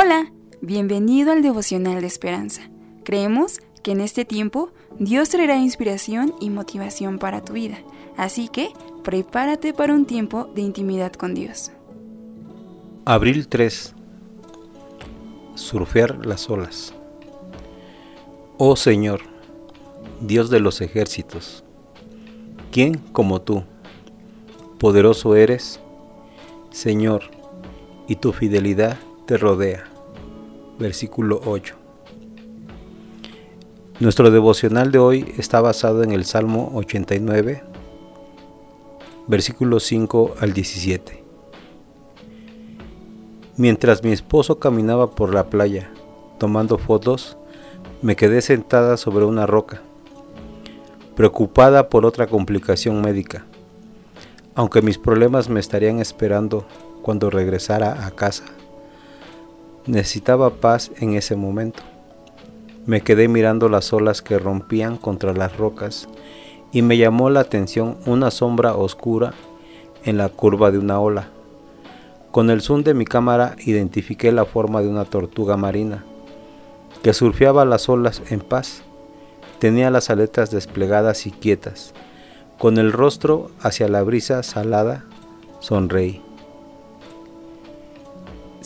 Hola, bienvenido al devocional de esperanza. Creemos que en este tiempo Dios traerá inspiración y motivación para tu vida, así que prepárate para un tiempo de intimidad con Dios. Abril 3. Surfear las olas. Oh Señor, Dios de los ejércitos, ¿quién como tú? Poderoso eres, Señor, y tu fidelidad te rodea. Versículo 8. Nuestro devocional de hoy está basado en el Salmo 89, versículos 5 al 17. Mientras mi esposo caminaba por la playa tomando fotos, me quedé sentada sobre una roca, preocupada por otra complicación médica, aunque mis problemas me estarían esperando cuando regresara a casa. Necesitaba paz en ese momento. Me quedé mirando las olas que rompían contra las rocas y me llamó la atención una sombra oscura en la curva de una ola. Con el zoom de mi cámara identifiqué la forma de una tortuga marina que surfeaba las olas en paz. Tenía las aletas desplegadas y quietas. Con el rostro hacia la brisa salada, sonreí.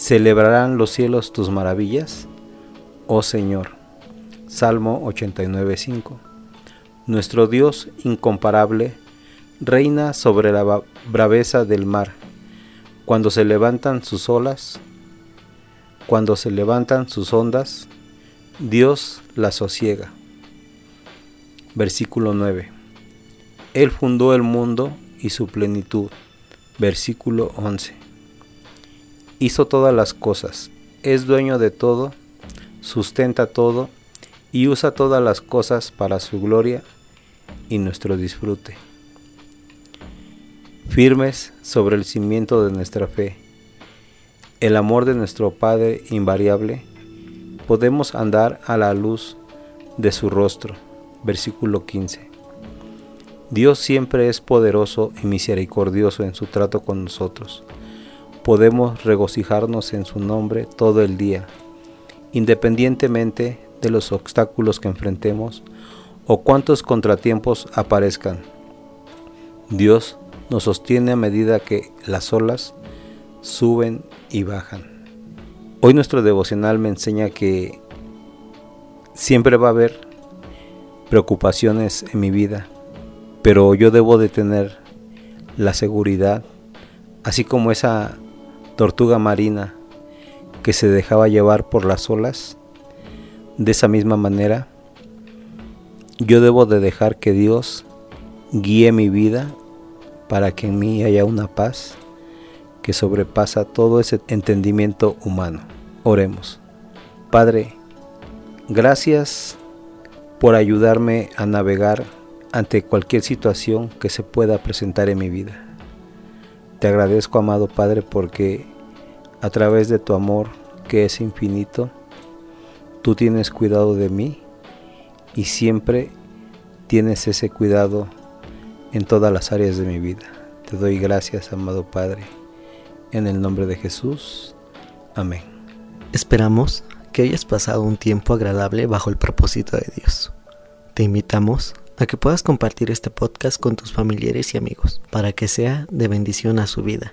¿Celebrarán los cielos tus maravillas? Oh Señor. Salmo 89.5. Nuestro Dios incomparable reina sobre la braveza del mar. Cuando se levantan sus olas, cuando se levantan sus ondas, Dios las sosiega. Versículo 9. Él fundó el mundo y su plenitud. Versículo 11 hizo todas las cosas, es dueño de todo, sustenta todo y usa todas las cosas para su gloria y nuestro disfrute. Firmes sobre el cimiento de nuestra fe, el amor de nuestro Padre invariable, podemos andar a la luz de su rostro. Versículo 15. Dios siempre es poderoso y misericordioso en su trato con nosotros podemos regocijarnos en su nombre todo el día, independientemente de los obstáculos que enfrentemos o cuántos contratiempos aparezcan. Dios nos sostiene a medida que las olas suben y bajan. Hoy nuestro devocional me enseña que siempre va a haber preocupaciones en mi vida, pero yo debo de tener la seguridad, así como esa tortuga marina que se dejaba llevar por las olas, de esa misma manera, yo debo de dejar que Dios guíe mi vida para que en mí haya una paz que sobrepasa todo ese entendimiento humano. Oremos. Padre, gracias por ayudarme a navegar ante cualquier situación que se pueda presentar en mi vida. Te agradezco, amado Padre, porque a través de tu amor, que es infinito, tú tienes cuidado de mí y siempre tienes ese cuidado en todas las áreas de mi vida. Te doy gracias, amado Padre, en el nombre de Jesús. Amén. Esperamos que hayas pasado un tiempo agradable bajo el propósito de Dios. Te invitamos a que puedas compartir este podcast con tus familiares y amigos para que sea de bendición a su vida.